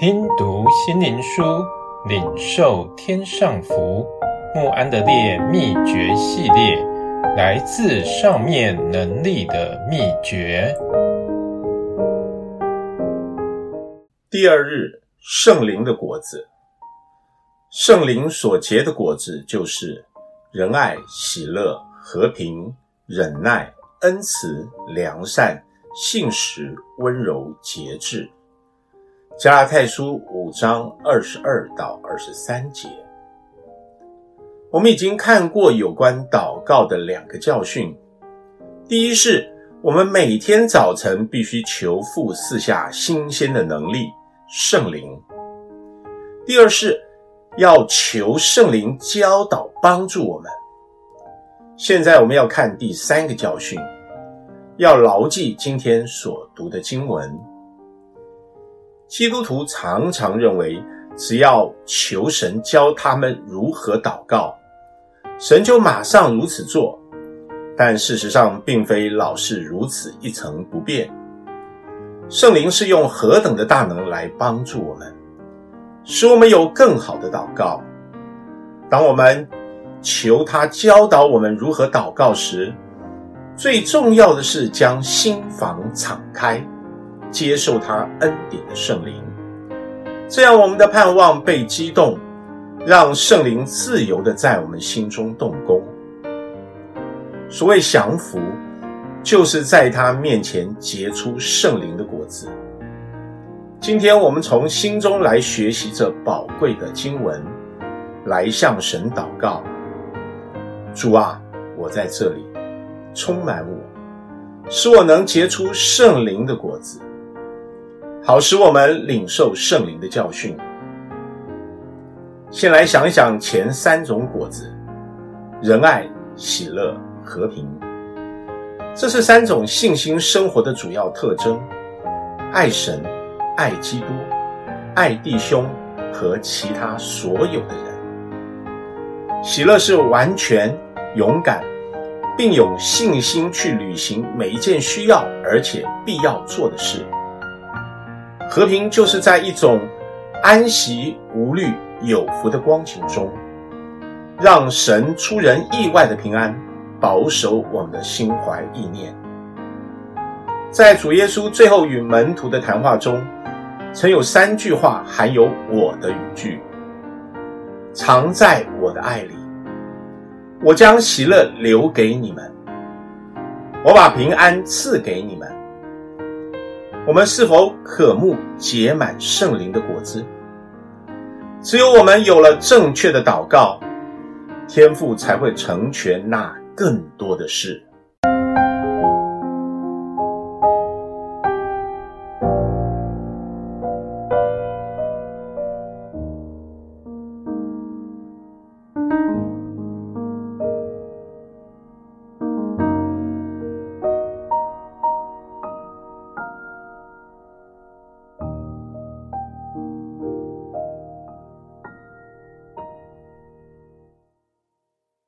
听读心灵书，领受天上福。慕安德烈秘诀系列，来自上面能力的秘诀。第二日，圣灵的果子。圣灵所结的果子就是仁爱、喜乐、和平、忍耐、恩慈、良善、信实、温柔、节制。加拉太书五章二十二到二十三节。我们已经看过有关祷告的两个教训。第一是，我们每天早晨必须求父赐下新鲜的能力，圣灵。第二是，要求圣灵教导帮助我们。现在我们要看第三个教训，要牢记今天所读的经文。基督徒常常认为，只要求神教他们如何祷告，神就马上如此做。但事实上，并非老是如此一成不变。圣灵是用何等的大能来帮助我们，使我们有更好的祷告。当我们求他教导我们如何祷告时，最重要的是将心房敞开，接受他恩典的圣灵，这样我们的盼望被激动，让圣灵自由的在我们心中动工。所谓降服，就是在他面前结出圣灵的果子。今天我们从心中来学习这宝贵的经文，来向神祷告。主啊，我在这里，充满我，使我能结出圣灵的果子，好使我们领受圣灵的教训。先来想一想前三种果子：仁爱、喜乐、和平。这是三种信心生活的主要特征：爱神、爱基督、爱弟兄和其他所有的人。喜乐是完全。勇敢，并有信心去履行每一件需要而且必要做的事。和平就是在一种安息、无虑、有福的光景中，让神出人意外的平安保守我们的心怀意念。在主耶稣最后与门徒的谈话中，曾有三句话含有我的语句：藏在我的爱里。我将喜乐留给你们，我把平安赐给你们。我们是否渴慕结满圣灵的果子？只有我们有了正确的祷告，天父才会成全那更多的事。